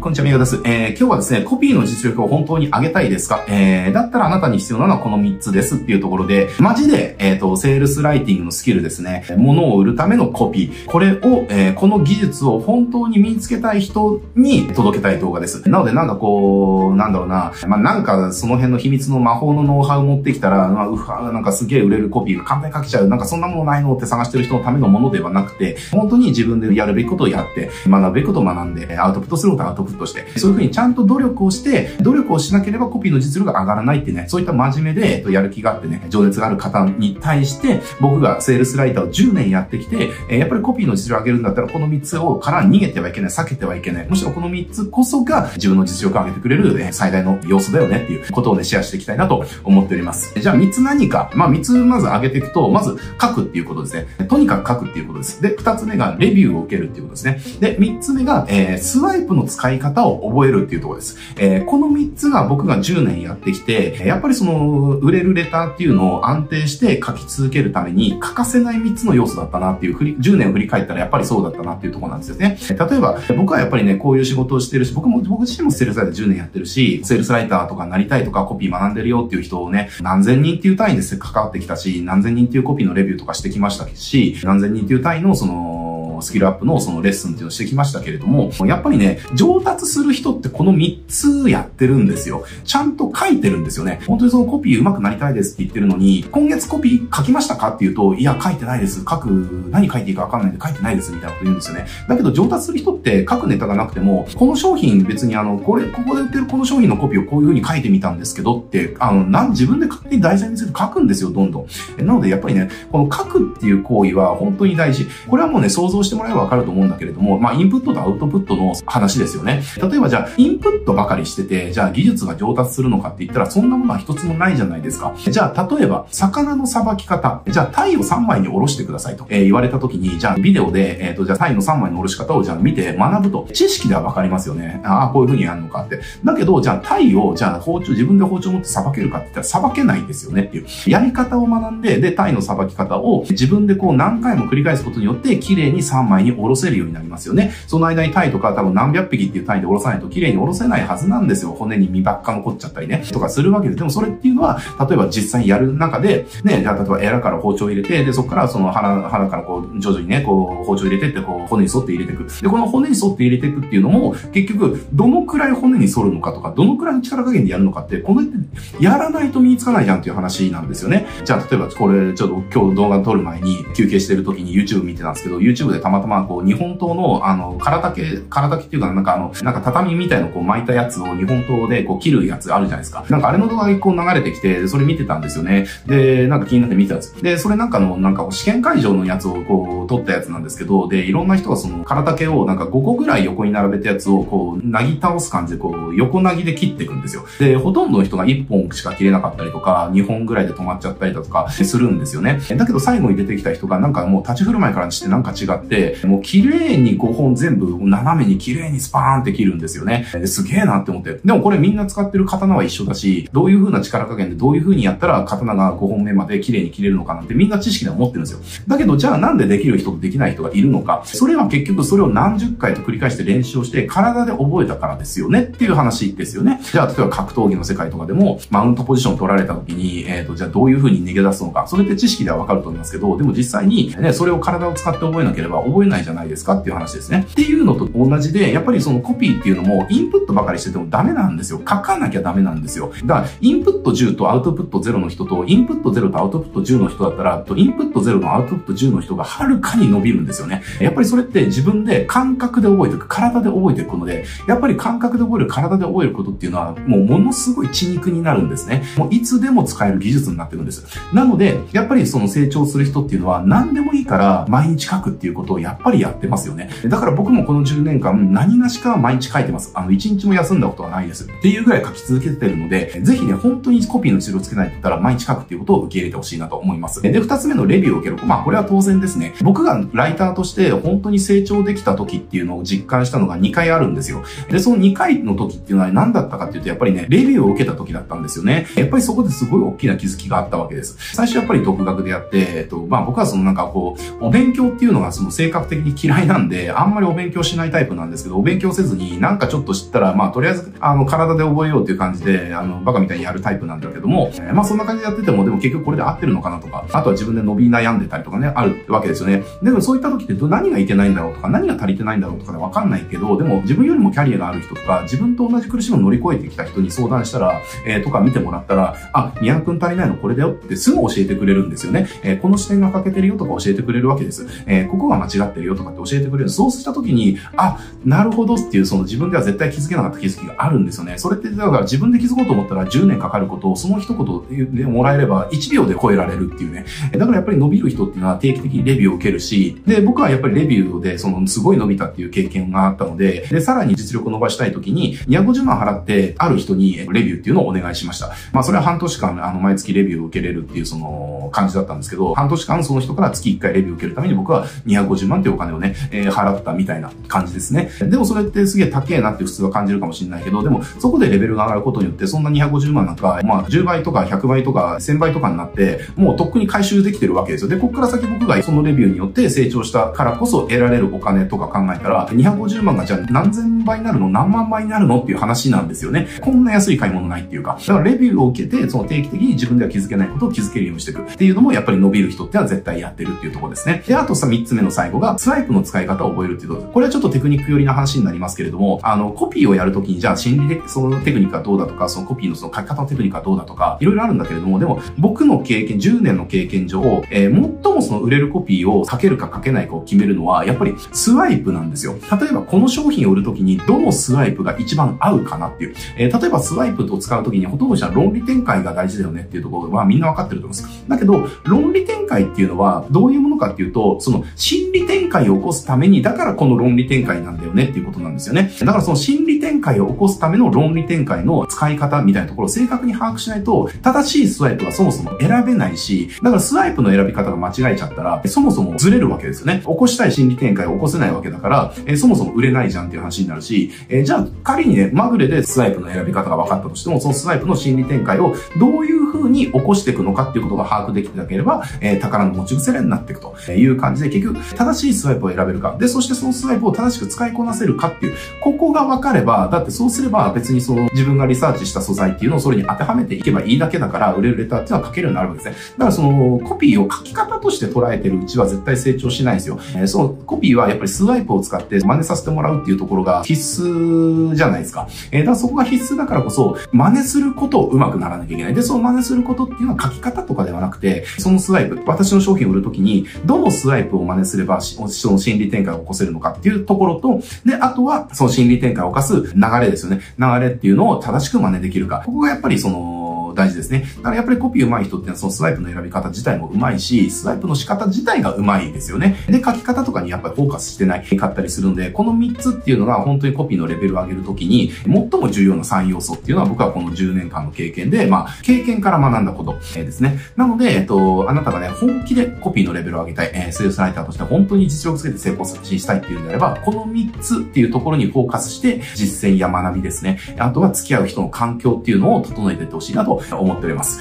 こんにちは、みよです。えー、今日はですね、コピーの実力を本当に上げたいですか？えー、だったらあなたに必要なのはこの3つですっていうところで、マジで、えっ、ー、と、セールスライティングのスキルですね、物を売るためのコピー。これを、えー、この技術を本当に身につけたい人に届けたい動画です。なので、なんかこう、なんだろうな、まあ、なんかその辺の秘密の魔法のノウハウ持ってきたら、まあ、うわ、なんかすげえ売れるコピーが簡単に書けちゃう、なんかそんなものないのって探してる人のためのものではなくて、本当に自分でやるべきことをやって、学ぶべきことを学んで、アウトプットすることはアウトプットとして、そういうふうにちゃんと努力をして、努力をしなければコピーの実力が上がらないってね、そういった真面目で、やる気があってね、情熱がある方に対して、僕がセールスライターを10年やってきて、やっぱりコピーの実力を上げるんだったら、この3つをから逃げてはいけない、避けてはいけない。むしろこの3つこそが自分の実力を上げてくれる最大の要素だよねっていうことをね、シェアしていきたいなと思っております。じゃあ3つ何かまあ3つまず上げていくと、まず書くっていうことですね。とにかく書くっていうことです。で、2つ目がレビューを受けるっていうことですね。で、3つ目が、えー、スワイプの使い方を覚えるっていうところです。えー、この3つが僕が10年やってきて、やっぱりその、売れるレターっていうのを安定して書き続けるために欠かせない3つの要素だったなっていう、振り、10年を振り返ったらやっぱりそうだったなっていうところなんですよね。例えば、僕はやっぱりね、こういう仕事をしてるし、僕も、僕自身もセールスライター10年やってるし、セールスライターとかなりたいとかコピー学んでるよっていう人をね、何千人っていう単位で関わってきたし、何千人っていうコピーのレビューとかしてきましたし、何千人っていう単位のその、スキルアップのそのレッスンっていうのをしてきましたけれども、やっぱりね、上達する人ってこの3つやってるんですよ。ちゃんと書いてるんですよね。本当にそのコピー上手くなりたいですって言ってるのに、今月コピー書きましたかっていうと、いや、書いてないです。書く、何書いていいかわかんないんで書いてないですみたいなこと言うんですよね。だけど上達する人って書くネタがなくても、この商品別にあの、これ、ここで売ってるこの商品のコピーをこういう風に書いてみたんですけどって、あの、なん、自分で勝手に題材について書くんですよ、どんどん。なのでやっぱりね、この書くっていう行為は本当に大事。これはもうね、想像してしてもらえばわかると思うんだけれども、まあ、インプットとアウトプットの話ですよね。例えばじゃあ、インプットばかりしてて、じゃあ技術が上達するのかって言ったら、そんなものは一つもないじゃないですか。じゃあ、例えば、魚のさばき方。じゃあ、タイを3枚におろしてくださいと、えー、言われた時に、じゃあ、ビデオで、えっ、ー、と、じゃあ、タイの3枚のおろし方をじゃあ見て学ぶと、知識ではわかりますよね。ああ、こういう風にやるのかって。だけど、じゃあ、タイを、じゃあ、包丁、自分で包丁持ってさばけるかって言ったら、さばけないんですよねっていう。やり方を学んで、で、タイのさばき方を自分でこう何回も繰り返すことによって、綺麗にさ3枚におろせるようになりますよね。その間にタイとか多分何百匹っていう単位でおろさないと綺麗におろせないはずなんですよ。骨に身ばっか残っちゃったりね。とかするわけで。でもそれっていうのは、例えば実際にやる中で、ね、じゃあ例えばエラから包丁を入れて、で、そこからその腹、腹からこう、徐々にね、こう、包丁入れてって、こう、骨に沿って入れていく。で、この骨に沿って入れていくっていうのも、結局、どのくらい骨に沿るのかとか、どのくらいの力加減でやるのかって、このやらないと身につかないじゃんっていう話なんですよね。じゃあ、例えばこれ、ちょっと今日動画撮る前に休憩してる時に YouTube 見てたんですけど、YouTube でたまたまこう、日本刀の、あの、体系、体系っていうか、なんかあの、なんか畳みたいのこう巻いたやつを日本刀でこう切るやつあるじゃないですか。なんかあれの動画がこう流れてきて、それ見てたんですよね。で、なんか気になって見たやつ。で、それなんかの、なんか試験会場のやつをこう撮ったやつなんですけど、で、いろんな人がその体系をなんか5個ぐらい横に並べたやつをこう、なぎ倒す感じでこう、横なぎで切っていくんですよ。で、ほとんどの人が1本しか切れなかったりとか、2本ぐらいで止まっちゃったりだとかするんですよね。だけど最後に出てきた人がなんかもう立ち振る舞いからしてなんか違って、もう綺麗に5本全部斜めに綺麗にスパーンって切るんですよね。すげえなって思って。でもこれみんな使ってる刀は一緒だし、どういう風な力加減でどういう風にやったら刀が5本目まで綺麗に切れるのかなんてみんな知識で持ってるんですよ。だけどじゃあなんでできる人とできない人がいるのか。それは結局それを何十回と繰り返して練習をして体で覚えたからですよねっていう話ですよね。じゃあ例えば格闘技の世界とかでもマウントポジション取られた時に、えっ、ー、と、じゃあどういう風に逃げ出すのか。それって知識ではわかると思いますけど、でも実際にね、それを体を使って覚えなければ覚えないじゃないですかっていう話ですね。っていうのと同じで、やっぱりそのコピーっていうのもインプットばかりしててもダメなんですよ。書かなきゃダメなんですよ。だから、インプット10とアウトプット0の人と、インプット0とアウトプット10の人だったら、インプット0のアウトプット10の人がはるかに伸びるんですよね。やっぱりそれって自分で感覚で覚えていく、体で覚えていくので、やっぱり感覚で覚える、体で覚えることっていうのは、もうものすごい血肉になるんですね。もういつでも使える技術になってるんです。なので、やっぱりその成長する人っていうのは、何でもいいから毎日書くっていうことをやっぱりやってますよね。だから僕もこの10年間、何がしか毎日書いてます。あの、1日も休んだことはないです。っていうぐらい書き続けてるので、ぜひね、本当にコピーの治療をつけないって言ったら、毎日書くっていうことを受け入れてほしいなと思います。で、二つ目のレビューを受ける。まあ、これは当然ですね。僕がライターとして本当に成長できた時っていうのを実感したのが2回あるんですよ。で、その2回の時っていうのは何だったかっていうと、やっぱりね、レビューを受けた時だったんですよね。やっぱりそこですごい大きな気づきがあったわけです。最初やっぱり独学でやって、えっと、まあ僕はそのなんかこお勉強っていうのがその性格的に嫌いなんで、あんまりお勉強しないタイプなんですけど、お勉強せずになんかちょっと知ったら、まあとりあえず、あの、体で覚えようっていう感じで、あの、バカみたいにやるタイプなんだけども、えー、まあそんな感じでやってても、でも結局これで合ってるのかなとか、あとは自分で伸び悩んでたりとかね、あるわけですよね。でもそういった時って何がいけないんだろうとか、何が足りてないんだろうとかでわかんないけど、でも自分よりもキャリアがある人とか、自分と同じ苦しみを乗り越えてきた人に相談したら、えー、とか見てもらったら、あ、宮君足りないのこれだよってすぐ教えてくれるんですよね。えー、この視点が欠けてるよとか教えてくれるわけです。えー、ここが間違違ってるよとかって教えてくれる。そうした時に、あ、なるほどっていう、その自分では絶対気づけなかった気づきがあるんですよね。それって、だから自分で気づこうと思ったら10年かかることをその一言でもらえれば1秒で超えられるっていうね。だからやっぱり伸びる人っていうのは定期的にレビューを受けるし、で、僕はやっぱりレビューでそのすごい伸びたっていう経験があったので、で、さらに実力を伸ばしたい時に250万払ってある人にレビューっていうのをお願いしました。まあそれは半年間あの毎月レビューを受けれるっていうその感じだったんですけど、半年間その人から月1回レビューを受けるために僕は250万っていうお金をね、えー、払ったみたいな感じですね。でもそれってすげえ高えなって普通は感じるかもしれないけど、でもそこでレベルが上がることによってそんな250万なんか、まあ10倍とか100倍とか1000倍とかになって、もうとっくに回収できてるわけですよ。で、こっから先僕がそのレビューによって成長したからこそ得られるお金とか考えたら、250万がじゃあ何千倍になるの？何万倍になるの？っていう話なんですよね。こんな安い買い物ないっていうか。だからレビューを受けて、その定期的に自分では気づけないことを気づけるようにしていくっていうのもやっぱり伸びる人っては絶対やってるっていうところですね。で、あとさ、3つ目の最後が、スワイプの使い方を覚えるっていうところです。これはちょっとテクニック寄りな話になりますけれども、あの、コピーをやるときに、じゃあ心理で、そのテクニックがどうだとか、そのコピーのその書き方のテクニックがどうだとか、いろいろあるんだけれども、でも、僕の経験、10年の経験上、えー、最もその売れるコピーを書けるか書けないかを決めるのは、やっぱりスワイプなんですよ。例えば、この商品を売るときに、どのスワイプが一番合うかなっていう。えー、例えば、スワイプを使うときに、ほとんどじゃ論理展開が大事だよねっていうところはみんなわかってると思います。だけど、論理展開っていうのは、どういうものかっていうと、その心理展開を起こすために、だからこの論理展開なんだよねっていうことなんですよね。だからその心理展開を起こすための論理展開の使い方みたいなところを正確に把握しないと、正しいスワイプはそもそも選べないし、だからスワイプの選び方が間違えちゃったら、そもそもずれるわけですよね。起こしたい心理展開を起こせないわけだから、えそもそも売れないじゃんっていう話になるし、えじゃあ仮にね、まぐれでスワイプの選び方が分かったとしても、そのスワイプの心理展開をどういう風に起こしていくのかっていうことが把握できてなければ、えー、宝の持ち腐れになっていくという感じで、結局、正しいスワイプを選べるか。で、そしてそのスワイプを正しく使いこなせるかっていう、ここが分かれば、だってそうすれば別にその自分がリサーチした素材っていうのをそれに当てはめていけばいいだけだから、売れるレターっていうのは書けるようになるわけですね。だからその、コピーを書き方として捉えてるうちは絶対成長しないんですよ。えー、そのコピーはやっぱりスワイプを使って真似させてもらうっていうところが必須じゃないですか。えー、だからそこが必須だからこそ、真似することを上手くならなきゃいけない。で、その真似することっていうのは書き方とかではなくて、そのスワイプ、私の商品を売るときに、どのスワイプを真似すれば、その心理展開を起こせるのかっていうところと、で、あとは、その心理展開を犯す流れですよね。流れっていうのを正しく真似できるか。ここがやっぱりその、大事ですね。だからやっぱりコピー上手い人ってのはそのスワイプの選び方自体も上手いし、スワイプの仕方自体が上手いですよね。で、書き方とかにやっぱりフォーカスしてないかったりするので、この3つっていうのが本当にコピーのレベルを上げるときに、最も重要な3要素っていうのは僕はこの10年間の経験で、まあ、経験から学んだことですね。なので、えっと、あなたがね、本気でコピーのレベルを上げたい、えー、セールスライターとして本当に実力つけて成功したいっていうんであれば、この3つっていうところにフォーカスして、実践や学びですね。あとは付き合う人の環境っていうのを整えていってほしいなと思っております。